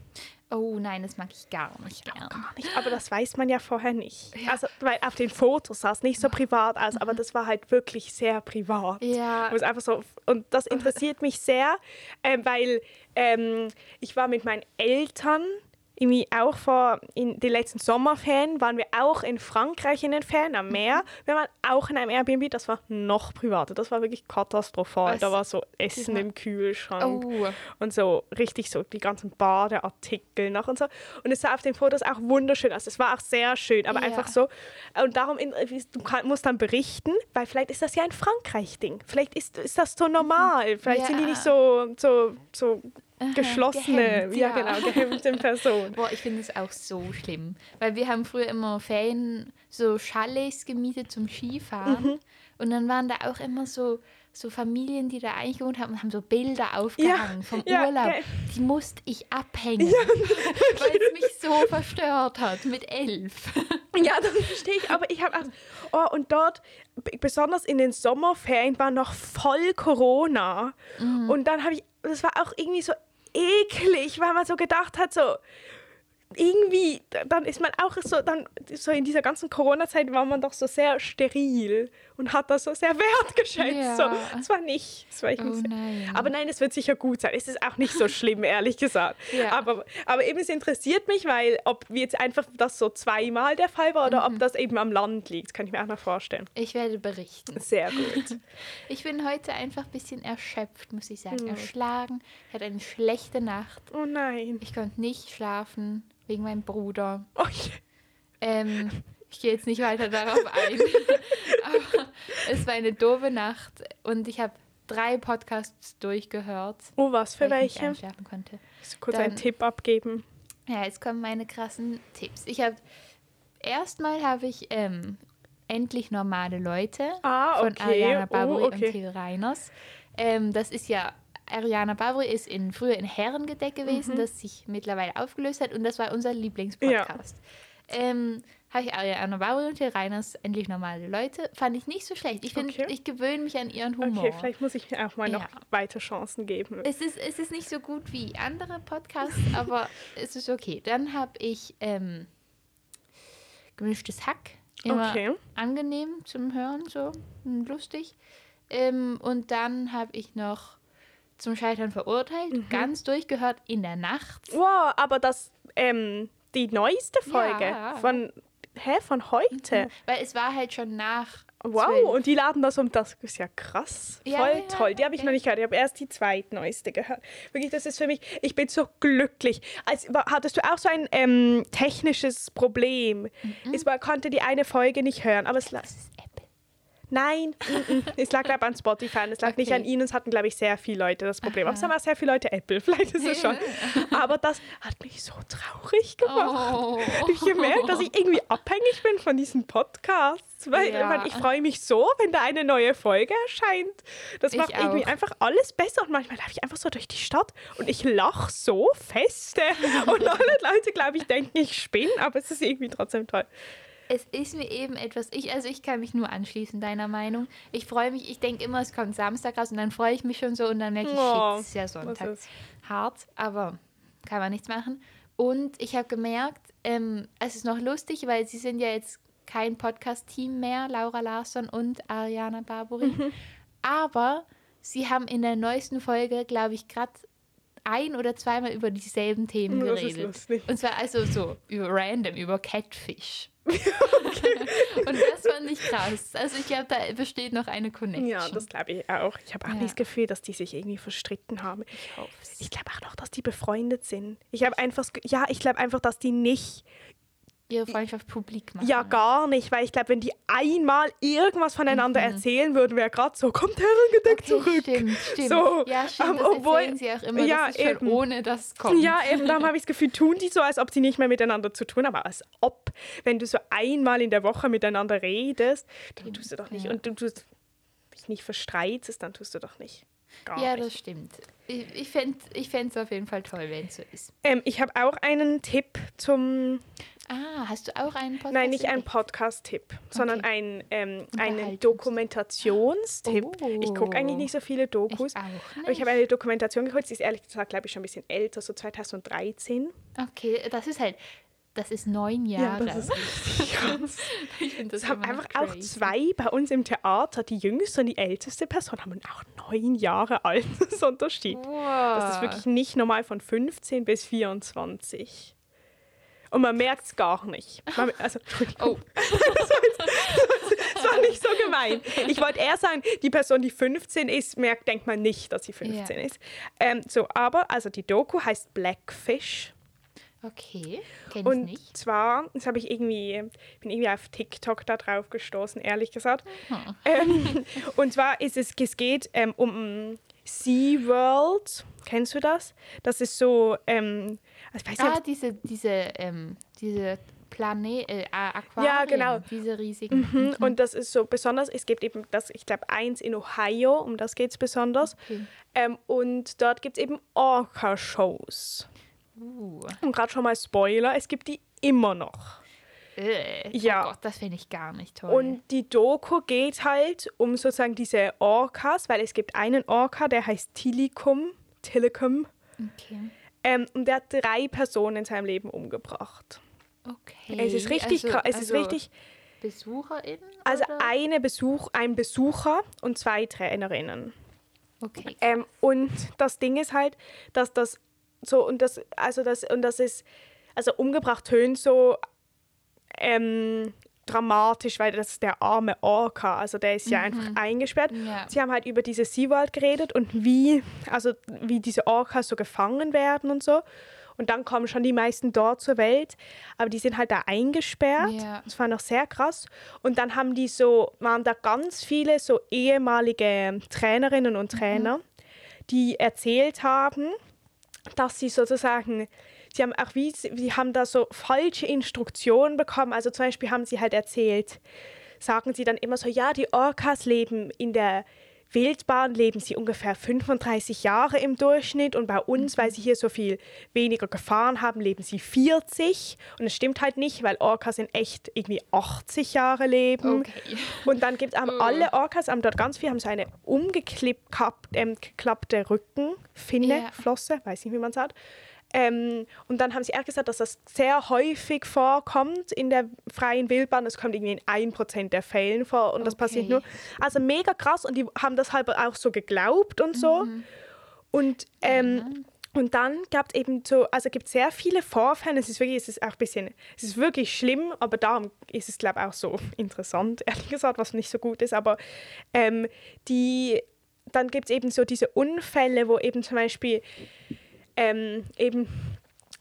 Oh nein, das mag ich gar nicht gern. Nicht, aber das weiß man ja vorher nicht. Also, weil auf den Fotos sah es nicht so privat aus, aber das war halt wirklich sehr privat. Mhm. Ja. Es einfach so, und das interessiert mich sehr, ähm, weil ähm, ich war mit meinen Eltern irgendwie auch vor, in den letzten Sommerferien waren wir auch in Frankreich in den Ferien am Meer. Wir waren auch in einem Airbnb, das war noch privater. Das war wirklich katastrophal. Was? Da war so Essen im Kühlschrank Oh. und so richtig so die ganzen Badeartikel noch und so. Und es sah auf den Fotos auch wunderschön aus. Es war auch sehr schön, aber Ja. einfach so. Und darum, in- du musst dann berichten, weil vielleicht ist das ja ein Frankreich-Ding. Vielleicht ist, ist das so normal. Vielleicht sind die nicht so, so, so geschlossene, gehemmt, ja, ja. genau, gehemmte Person. Boah, ich finde es auch so schlimm. Weil wir haben früher immer Ferien, so Chalets gemietet zum Skifahren. Mhm. Und dann waren da auch immer so, so Familien, die da eigentlich gewohnt haben und haben so Bilder aufgehangen vom ja, Urlaub. geil. Die musste ich abhängen, weil es mich so verstört hat mit elf. Ja, das verstehe ich. Aber ich habe auch. Oh, und dort, besonders in den Sommerferien, war noch voll Corona. Und dann habe ich. Das war auch irgendwie so eklig, weil man so gedacht hat, so. Irgendwie, da- dann ist man auch so, dann so in dieser ganzen Corona-Zeit war man doch so sehr steril und hat das so sehr wertgeschätzt. Ja. So, das war nicht. Das war Oh irgendwie- nein. Aber nein, es wird sicher gut sein. Es ist auch nicht so schlimm, ehrlich gesagt. Ja. Aber, aber eben, es interessiert mich, weil ob jetzt einfach das so zweimal der Fall war oder Mhm. ob das eben am Land liegt, kann ich mir auch noch vorstellen. Ich werde berichten. Sehr gut. Ich bin heute einfach ein bisschen erschöpft, muss ich sagen. Erschlagen. Ich hatte eine schlechte Nacht. Oh nein. Ich konnte nicht schlafen wegen meinem Bruder. Oh. Ähm, ich gehe jetzt nicht weiter darauf ein. Es war eine doofe Nacht und ich habe drei Podcasts durchgehört, oh was für weil ich nicht welche? einschlafen konnte. Kannst du kurz Dann- einen Tipp abgeben? Ja, jetzt kommen meine krassen Tipps. Ich habe erstmal habe ich ähm, endlich normale Leute Ah, von okay. Ariana Oh, Barbary und okay. Till Reiners. Ähm, das ist ja Ariana Barbary ist in früher in Herrengedeck gewesen, Mhm. das sich mittlerweile aufgelöst hat und das war unser Lieblingspodcast. Ähm, habe ich Ariana Barbary und Reiners endlich normale Leute. Fand ich nicht so schlecht. Ich finde, Okay. ich gewöhne mich an ihren Humor. Okay, vielleicht muss ich mir auch mal noch Ja. weiter Chancen geben. Es ist, es ist nicht so gut wie andere Podcasts, aber es ist okay. Dann habe ich ähm, gemischtes Hack. Immer Okay. angenehm zum Hören, so hm, lustig. Ähm, und dann habe ich noch zum Scheitern verurteilt, Mhm. ganz durchgehört in der Nacht. Wow, aber das, ähm, die neueste Folge Ja. von, hä, von heute. Weil es war halt schon nach. Wow, 12. und die laden das um, das ist ja krass. Ja, Voll ja, toll. Die habe ich noch nicht gehört. Ich habe erst die zweitneueste gehört. Wirklich, das ist für mich, ich bin so glücklich. Als, war- hattest du auch so ein ähm, technisches Problem? Mhm. Es war, konnte die eine Folge nicht hören, aber es lag. Nein, es lag, glaube an Spotify. Es lag nicht Okay. an ihnen. Es hatten, glaube ich, sehr viele Leute das Problem. Aber es haben auch sehr viele Leute Apple. Vielleicht ist es schon. Aber das hat mich so traurig gemacht. Oh. Ich habe gemerkt, dass ich irgendwie abhängig bin von diesen Podcasts. Weil, Ja. weil ich freue mich so, wenn da eine neue Folge erscheint. Das Ich macht irgendwie auch. einfach alles besser. Und manchmal laufe ich einfach so durch die Stadt und ich lache so feste. Und alle Leute, glaube ich, denken, ich spinne. Aber es ist irgendwie trotzdem toll. Es ist mir eben etwas, ich, also ich kann mich nur anschließen, deiner Meinung. Ich freue mich, ich denke immer, es kommt Samstag raus und dann freue ich mich schon so und dann merke ich, Oh, shit, es ist ja Sonntag. ist? Hart, aber kann man nichts machen. Und ich habe gemerkt, ähm, es ist noch lustig, weil sie sind ja jetzt kein Podcast-Team mehr, Laura Larsson und Ariana Barbary. Mhm. Aber sie haben in der neuesten Folge, glaube ich, gerade ein oder zweimal über dieselben Themen Das ist geredet. lustig. Und zwar also so über random, über Catfish. und das fand ich krass. Also ich glaube, da besteht noch eine Connection. Ja, das glaube ich auch. Ich habe auch Ja. nicht das Gefühl, dass die sich irgendwie verstritten haben. ich. Ich glaube auch noch, dass die befreundet sind. Ich habe einfach, ja, ich glaube einfach, dass die nicht ihre Freundschaft publik machen. Ja, gar nicht, weil ich glaube, wenn die einmal irgendwas voneinander erzählen würden, wäre gerade so, kommt herangedeckt Mhm. Okay, zurück. Stimmt, stimmt. So, ja, stimmt. ähm, das obwohl- sie auch immer. Ja, das eben. ohne das kommt. Ja, eben, darum habe ich das Gefühl, tun die so, als ob sie nicht mehr miteinander zu tun haben. Aber als ob, wenn du so einmal in der Woche miteinander redest, dann tust du doch nicht. Ja. Und du tust dich nicht verstreitest, dann tust du doch nicht. Gar Ja, nicht. das stimmt. Ich, ich fände ich es auf jeden Fall toll, wenn es so ist. Ähm, ich habe auch einen Tipp zum, Ah, hast du auch einen Podcast? nein, nicht einen? Podcast-Tipp, sondern Okay. ein, ähm, einen Dokumentationstipp. Ich gucke eigentlich Oh. nicht so viele Dokus. Ich auch Aber ich habe eine Dokumentation geholt, sie ist ehrlich gesagt, glaube ich, schon ein bisschen älter, so 2013. Okay, das ist halt, das ist neun Jahre. das ist krass. ich das Es haben einfach auch crazy. zwei bei uns im Theater, die jüngste und die älteste Person, haben auch neun Jahre Altersunterschied. Wow. Das ist wirklich nicht normal von 15 bis 24. Und man merkt es gar nicht. Man, also, Oh. das, war jetzt, das war nicht so gemein. Ich wollte eher sagen, die Person, die 15 ist, merkt, denkt man nicht, dass sie 15 Ja. ist. Ähm, so, aber, also die Doku heißt Blackfish. Okay, kenn ich Und nicht. zwar, das habe ich irgendwie, bin irgendwie auf TikTok da drauf gestoßen, ehrlich gesagt. Hm. Ähm, und zwar ist es, es geht ähm, um SeaWorld. Kennst du das? Das ist so, ähm, also ich weiß Ah, nicht, diese, diese, ähm, diese Planet, äh, Aquarien, Ja, genau. diese riesigen. Mhm, Und das ist so besonders, es gibt eben das, ich glaube, eins in Ohio, um das geht es besonders. Okay. Ähm, und dort gibt es eben Orca-Shows. Uh. Und gerade schon mal Spoiler, es gibt die immer noch. Äh, Ja. Oh Gott, das finde ich gar nicht toll. Und die Doku geht halt um sozusagen diese Orcas, weil es gibt einen Orca, der heißt Tilikum, Tilikum, okay. ähm, und der hat drei Personen in seinem Leben umgebracht. Okay. Es ist richtig, also, es ist also richtig, BesucherInnen? also oder? eine Besuch, ein Besucher und zwei Trainerinnen. Okay. Ähm, und das Ding ist halt, dass das so und das also das und das ist also umgebracht tönt so ähm, dramatisch, weil das ist der arme Orca, also der ist ja einfach eingesperrt. Ja. Sie haben halt über diese SeaWorld geredet und wie also wie diese Orcas so gefangen werden und so. Und dann kommen schon die meisten dort zur Welt, aber die sind halt da eingesperrt. Ja. Das war noch sehr krass. Und dann haben die so, waren da ganz viele so ehemalige Trainerinnen Mhm. und Trainer, die erzählt haben, dass sie sozusagen sie haben auch wie, sie haben da so falsche Instruktionen bekommen. Also zum Beispiel haben sie halt erzählt, sagen sie dann immer so, ja, die Orcas leben in der Wildbahn leben sie ungefähr 35 Jahre im Durchschnitt und bei uns, weil sie hier so viel weniger Gefahren haben, leben sie 40. Und es stimmt halt nicht, weil Orcas in echt irgendwie 80 Jahre leben. Okay. Und dann gibt es Oh. alle Orcas, haben dort ganz viel, haben so eine umgeklappte ähm, Rückenfinne, Ja. Flosse, weiß nicht, wie man sagt. Ähm, und dann haben sie auch gesagt, dass das sehr häufig vorkommt in der freien Wildbahn. Es kommt irgendwie in 1% der Fällen vor und das passiert Okay. nur. Also mega krass und die haben das halt auch so geglaubt und so. Mhm. Und, ähm, und dann gab es eben so, also gibt sehr viele Vorfälle. Es ist wirklich, es ist auch ein bisschen, es ist wirklich schlimm, aber darum ist es, glaube ich, auch so interessant, ehrlich gesagt, was nicht so gut ist. Aber ähm, die, dann gibt es eben so diese Unfälle, wo eben zum Beispiel ähm, eben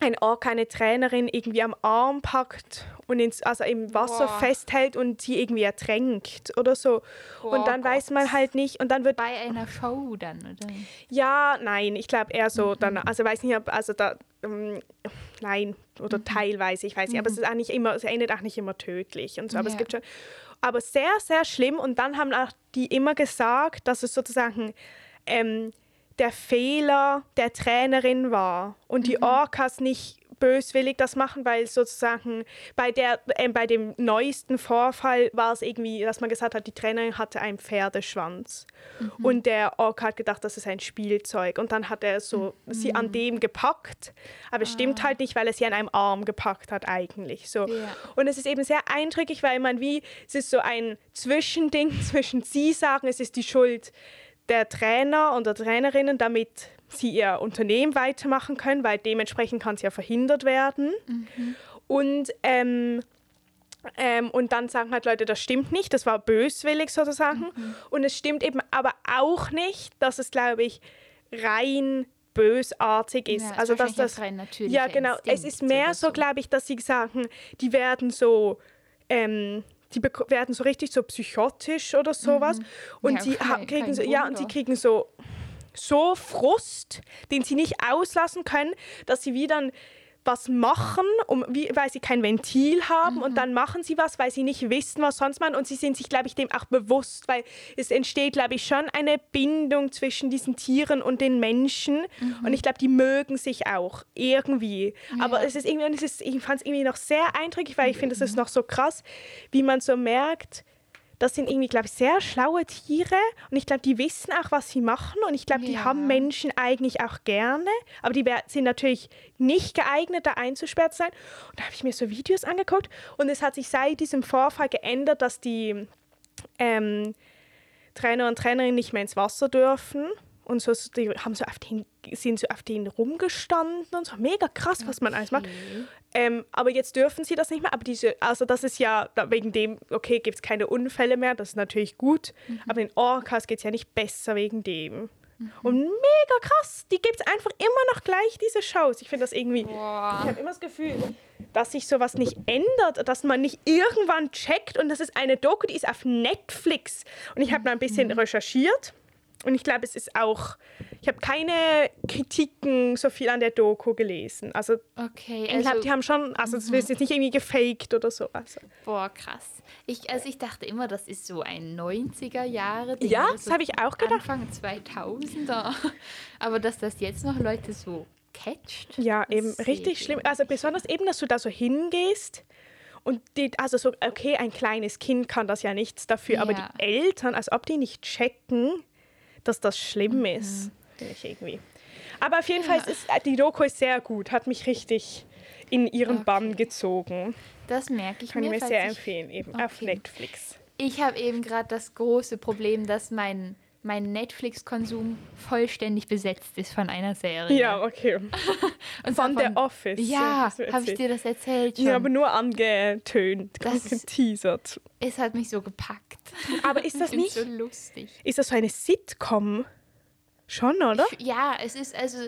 ein Ork eine Trainerin irgendwie am Arm packt und ins, also im Wasser Boah. festhält und sie irgendwie ertränkt oder so. Oh und dann weiß man Gott. halt nicht und dann wird Bei einer Show dann, oder? ja, nein, ich glaube eher so dann, also weiß nicht, ob, also da, ähm, nein, oder teilweise, ich weiß nicht, aber es ist auch nicht immer, es endet auch nicht immer tödlich und so, aber es Ja. gibt schon, aber sehr, sehr schlimm und dann haben auch die immer gesagt, dass es sozusagen ähm, der Fehler der Trainerin war und die Orcas nicht böswillig das machen, weil sozusagen bei, der, ähm, bei dem neuesten Vorfall war es irgendwie, dass man gesagt hat, die Trainerin hatte einen Pferdeschwanz und der Ork hat gedacht, das ist ein Spielzeug und dann hat er so sie an dem gepackt, aber es stimmt halt nicht, weil er sie an einem Arm gepackt hat eigentlich. So. Ja. Und es ist eben sehr eindrücklich, weil man wie, es ist so ein Zwischending zwischen sie sagen, es ist die Schuld der Trainer und der Trainerinnen, damit sie ihr Unternehmen weitermachen können, weil dementsprechend kann es ja verhindert werden. Und, ähm, ähm, und dann sagen halt Leute, das stimmt nicht, das war böswillig sozusagen. Und es stimmt eben aber auch nicht, dass es, glaube ich, rein bösartig ist. Ja, also dass das ja genau. Es Instinkt ist mehr so. glaube ich, dass sie sagen, die werden so ähm, die werden so richtig so psychotisch oder sowas und Mhm. Ja, die ha- kein- kriegen kein so ja und sie kriegen so so Frust, den sie nicht auslassen können, dass sie wie dann was machen, um, wie, weil sie kein Ventil haben und dann machen sie was, weil sie nicht wissen, was sonst machen. Und sie sind sich, glaube ich, dem auch bewusst, weil es entsteht, glaube ich, schon eine Bindung zwischen diesen Tieren und den Menschen. Und ich glaube, die mögen sich auch irgendwie. Aber es ist irgendwie, es ist, ich fand es irgendwie noch sehr eindrücklich, weil ich finde, es ist noch so krass, wie man so merkt, das sind irgendwie, glaube ich, sehr schlaue Tiere und ich glaube, die wissen auch, was sie machen und ich glaube, die Ja. haben Menschen eigentlich auch gerne, aber die sind natürlich nicht geeignet, da einzusperrt zu sein. Und da habe ich mir so Videos angeguckt und es hat sich seit diesem Vorfall geändert, dass die ähm, Trainer und Trainerinnen nicht mehr ins Wasser dürfen. Und so, so- die haben so auf den, sind so auf denen rumgestanden und so. Mega krass, was man alles macht. Ähm, aber jetzt dürfen sie das nicht mehr. Aber diese, also das ist ja wegen dem, okay, gibt es keine Unfälle mehr, das ist natürlich gut. Aber in Orcas geht es ja nicht besser wegen dem. Und mega krass, die gibt es einfach immer noch gleich, diese Shows. Ich finde das irgendwie, Boah. ich habe immer das Gefühl, dass sich sowas nicht ändert, dass man nicht irgendwann checkt. Und das ist eine Doku, die ist auf Netflix. Und ich habe mal ein bisschen recherchiert. Und ich glaube, es ist auch, ich habe keine Kritiken so viel an der Doku gelesen. Also Okay, ich glaube, also, die haben schon, also es wird jetzt nicht irgendwie gefaked oder so. Also. boah, krass. Ich, also ich dachte immer, das ist so ein 90er Jahre Ding. Ja, oder das so habe ich auch gedacht. Anfang 2000er. Aber dass das jetzt noch Leute so catcht. Ja, das eben richtig ich schlimm. Also besonders eben, dass du da so hingehst und die, also so, okay, ein kleines Kind kann das ja nichts dafür, aber Ja. die Eltern, als ob die nicht checken, dass das schlimm Mhm. ist, finde ich irgendwie. Aber auf jeden Fall, es ist, die Doku ist sehr gut, hat mich richtig in ihren Bann Okay. gezogen. Das merke ich Kann ich mir. mir falls sehr empfehlen, eben auf Okay. Netflix. Ich habe eben gerade das große Problem, dass mein, mein Netflix-Konsum vollständig besetzt ist von einer Serie. Ja, okay. Und Von zwar The Office. Ja, habe ich dir das erzählt schon. Ja, aber nur angetönt, Das geteasert. es hat mich so gepackt. Aber ist das Ich nicht, so lustig. ist das so eine Sitcom? Schon, oder? Ich, ja, es ist also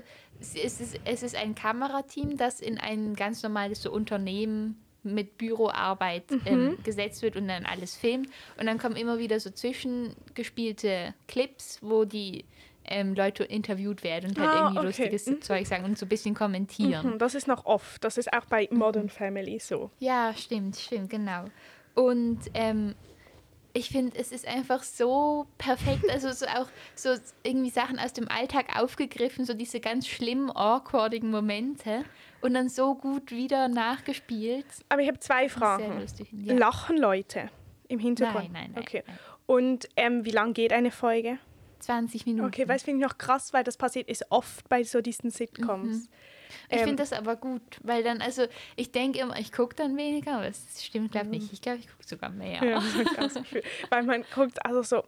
es ist, es ist ein Kamerateam, das in ein ganz normales so Unternehmen mit Büroarbeit ähm, gesetzt wird und dann alles filmt. Und dann kommen immer wieder so zwischengespielte Clips, wo die ähm, Leute interviewt werden und halt Ah, irgendwie okay. lustiges Zeug sagen und so ein bisschen kommentieren. Hm, Das ist noch oft. Das ist auch bei Modern Family so. Ja, stimmt, stimmt, genau. Und ähm, ich finde, es ist einfach so perfekt, also so auch so irgendwie Sachen aus dem Alltag aufgegriffen, so diese ganz schlimmen, awkwardigen Momente und dann so gut wieder nachgespielt. Aber ich habe zwei Sehr Fragen. lustig. Ja. Lachen Leute im Hintergrund? Nein, nein, nein, Okay. nein. Und ähm, wie lang geht eine Folge? 20 Minuten. Okay, weil es finde ich noch krass, weil das passiert ist oft bei so diesen Sitcoms. Ich Ähm, finde das aber gut, weil dann, also ich denke immer, ich gucke dann weniger, aber es stimmt, glaube Mhm. ich nicht. Ich glaube, ich gucke sogar mehr. Ja, das auch das Gefühl. Weil man guckt also so.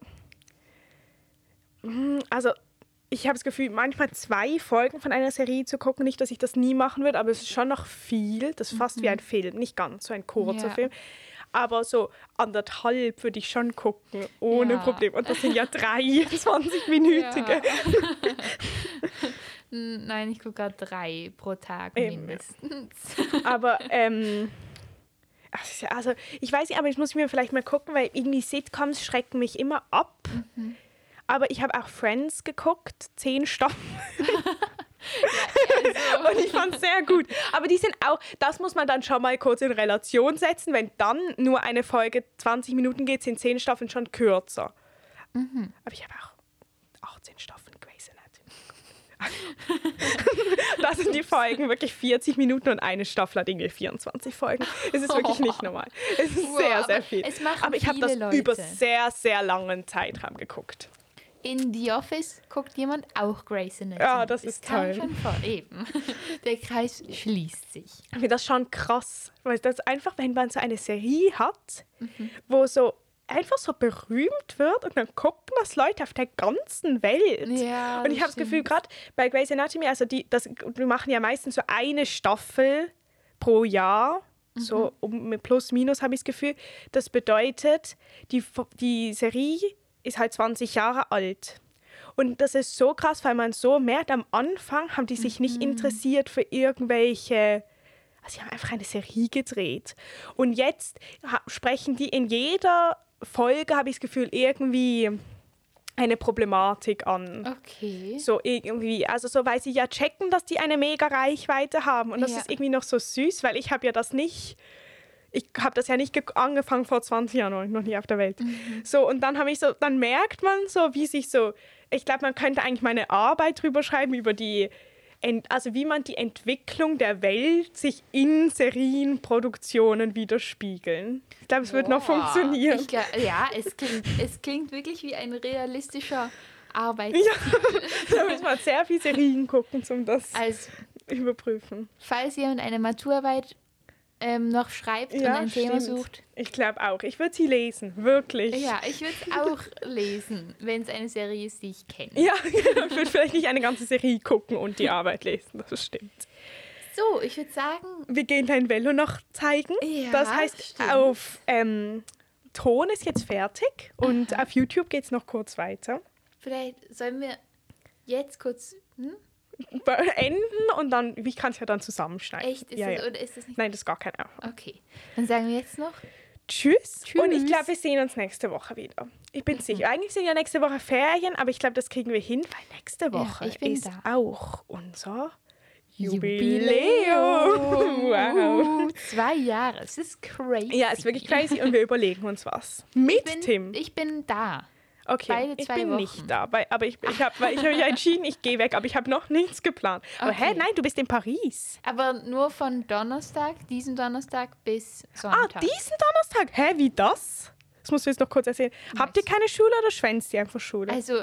Mm, Also, ich habe das Gefühl, manchmal zwei Folgen von einer Serie zu gucken. Nicht, dass ich das nie machen würde, aber es ist schon noch viel. Das ist fast wie ein Film. Nicht ganz so ein kurzer Ja. Film. Aber so anderthalb würde ich schon gucken, ohne Ja. Problem. Und das sind ja drei 20-minütige. N- Nein, ich gucke gerade drei pro Tag Eben. mindestens. Aber, ähm, also, ich weiß nicht, aber ich muss mir vielleicht mal gucken, weil irgendwie Sitcoms schrecken mich immer ab. Mhm. Aber ich habe auch Friends geguckt, zehn Staffeln. also, Und ich fand es sehr gut. Aber die sind auch, das muss man dann schon mal kurz in Relation setzen. Wenn dann nur eine Folge 20 Minuten geht, sind zehn Staffeln schon kürzer. Mhm. Aber ich habe auch 18 Staffeln Grey's Anatomy. das sind die Folgen wirklich 40 Minuten und eine Staffel hat irgendwie 24 Folgen. Es ist wirklich nicht normal. Es ist Wow, sehr, sehr viel. aber ich habe das Leute. über sehr, sehr langen Zeitraum geguckt. In The Office guckt jemand auch Grey's Anatomy. Ja, das Es ist toll. schon vor, eben. Der Kreis schließt sich. Ich finde das schon krass, weil das einfach, wenn man so eine Serie hat, Mhm. wo so einfach so berühmt wird und dann gucken das Leute auf der ganzen Welt. Ja, und ich habe das Gefühl, gerade bei Grey's Anatomy, also die, das, wir machen ja meistens so eine Staffel pro Jahr. Mhm. So um plus minus habe ich das Gefühl. Das bedeutet, die, die Serie ist halt 20 Jahre alt. Und das ist so krass, weil man so merkt, am Anfang haben die sich Mhm. nicht interessiert für irgendwelche. Also, sie haben einfach eine Serie gedreht. Und jetzt sprechen die in jeder Folge, habe ich das Gefühl, irgendwie eine Problematik an. Okay. So irgendwie, also so, weil sie ja checken, dass die eine mega Reichweite haben. Und das Ja. ist irgendwie noch so süß, weil ich habe ja das nicht, ich habe das ja nicht ge- angefangen vor 20 Jahren, noch nie auf der Welt. Mhm. So, und dann habe ich so, dann merkt man so, wie sich so, ich glaube, man könnte eigentlich meine Arbeit drüber schreiben, über die, also wie man die Entwicklung der Welt sich in Serienproduktionen widerspiegeln. Ich glaube, es wird noch funktionieren. Glaub, ja, es klingt, es klingt wirklich wie ein realistischer Arbeit. Ja, da muss man sehr viel Serien gucken, um das Also, überprüfen. falls jemand eine Maturarbeit ähm, noch schreibt und ein Thema stimmt. sucht, Ich glaube auch. Ich würde sie lesen, wirklich. ja, ich würde es auch lesen, wenn es eine Serie ist, die ich kenne. Ja, ich würde vielleicht nicht eine ganze Serie gucken und die Arbeit lesen, das stimmt. So, ich würde sagen, Wir gehen dein Velo noch zeigen. Ja, das heißt, stimmt. auf ähm, Ton ist jetzt fertig und auf YouTube geht es noch kurz weiter. vielleicht sollen wir jetzt kurz. Hm? Beenden und dann, ich kann es ja dann zusammenschneiden. Echt? Ist ja, das, ja. Oder ist das nicht? Nein, das ist gar kein Aufwand. Okay. Dann sagen wir jetzt noch. Tschüss. Tschüss. Und ich glaube, wir sehen uns nächste Woche wieder. Ich bin sicher. Eigentlich sind ja nächste Woche Ferien, aber ich glaube, das kriegen wir hin, weil nächste Woche bin ist da. auch unser Jubiläum. Jubiläum. Wow. Uh, zwei Jahre. Es ist crazy. Ja, ist wirklich crazy und wir überlegen uns was. Mit ich bin, Tim. Ich bin da. Okay, beide ich bin Wochen. nicht da, aber ich, ich habe ich hab ja entschieden, ich gehe weg, aber ich habe noch nichts geplant. Aber hä, Okay. nein, du bist in Paris. Aber nur von Donnerstag, diesen Donnerstag bis Ah, Sonntag. diesen Donnerstag? Hä, wie das? Das musst du jetzt noch kurz erzählen. Habt ihr keine Schule oder schwänzt ihr einfach Schule? Also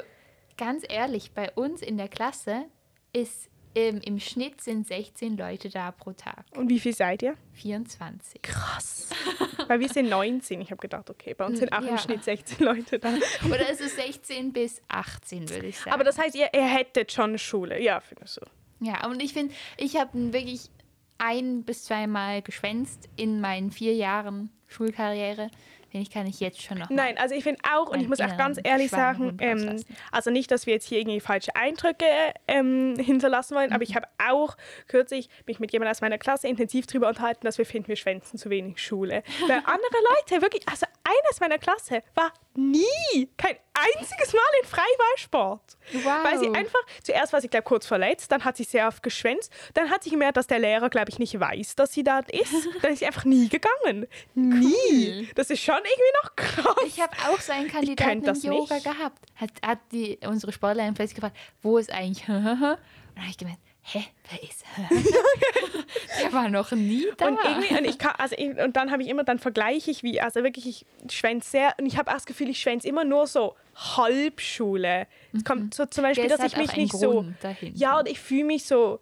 ganz ehrlich, bei uns in der Klasse ist ähm, im Schnitt sind 16 Leute da pro Tag. und wie viel seid ihr? 24. Krass. Weil wir sind 19. Ich habe gedacht, okay, bei uns sind auch Ja. im Schnitt 16 Leute da. Oder ist es 16 bis 18, würde ich sagen. Aber das heißt, ihr, ihr hättet schon Schule. Ja, finde ich so. Ja, und ich finde, ich habe wirklich ein bis zweimal geschwänzt in meinen vier Jahren Schulkarriere. Finde ich, kann ich jetzt schon noch. Nein, also ich finde auch, und ich muss auch ganz ehrlich sagen, ähm, also nicht, dass wir jetzt hier irgendwie falsche Eindrücke ähm, hinterlassen wollen, aber ich habe auch kürzlich mich mit jemandem aus meiner Klasse intensiv darüber unterhalten, dass wir finden, wir schwänzen zu wenig Schule. Weil andere Leute, wirklich, also eines meiner Klasse war nie, kein einziges Mal in Freiwahlsport. Wow. Weil sie einfach, zuerst war sie, glaube ich, kurz verletzt, dann hat sie sehr oft geschwänzt, dann hat sie gemerkt, dass der Lehrer, glaube ich, nicht weiß, dass sie da ist. Dann ist sie einfach nie gegangen. Nie. Das ist schon irgendwie noch krass. Ich habe auch so einen Kandidaten im Yoga nicht. gehabt. Hat, hat die, unsere Sportlerin plötzlich gefragt, wo ist eigentlich Und dann habe ich gemeint, hä, wer ist Der war noch nie da. Und irgendwie, und ich kann, also und dann habe ich immer, dann vergleiche ich wie, also wirklich, ich schwänze sehr, und ich habe auch das Gefühl, ich schwänze immer nur so Halbschule. Es kommt so zum Beispiel, Das dass ich mich nicht so, dahinter. ja, und ich fühle mich so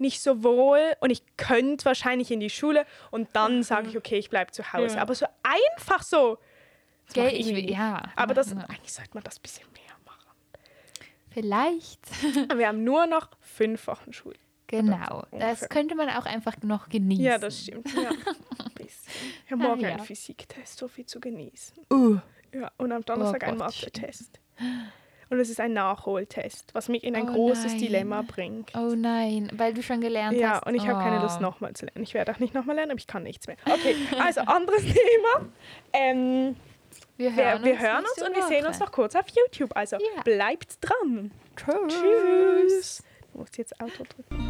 nicht so wohl und ich könnte wahrscheinlich in die Schule und dann sage ich, okay, ich bleibe zu Hause. Ja. Aber so einfach so. Gell, mache ich will- ja. Aber das, Ja. eigentlich sollte man das ein bisschen mehr machen. Vielleicht. Wir haben nur noch fünf Wochen Schule. Genau. Das könnte man auch einfach noch genießen. Ja, das stimmt. Ja. Ich habe morgen Ah, ja. einen Physiktest, so viel zu genießen. Uh. Ja, und am Donnerstag Oh einen. Mathe-Test. Und es ist ein Nachholtest, was mich in ein Oh großes nein. Dilemma bringt. Oh nein, weil du schon gelernt Ja, hast. und ich habe keine Lust Oh. nochmal zu lernen. Ich werde auch nicht nochmal lernen, aber ich kann nichts mehr. Okay, also anderes Thema. Ähm, Wir wir, hören wir uns, hören uns und wir sehen uns noch kurz auf YouTube. Also Ja. bleibt dran. Tschüss. Tschüss. Du musst jetzt Auto drücken.